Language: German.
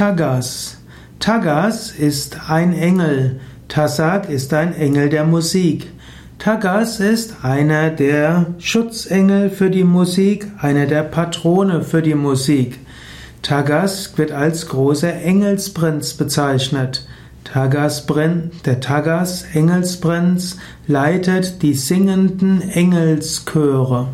Tagas. Tagas ist ein Engel. Tassak ist ein Engel der Musik. Tagas ist einer der Schutzengel für die Musik, einer der Patrone für die Musik. Tagas wird als großer Engelsprinz bezeichnet. Tagas, der Tagas, Engelsprinz, leitet die singenden Engelschöre.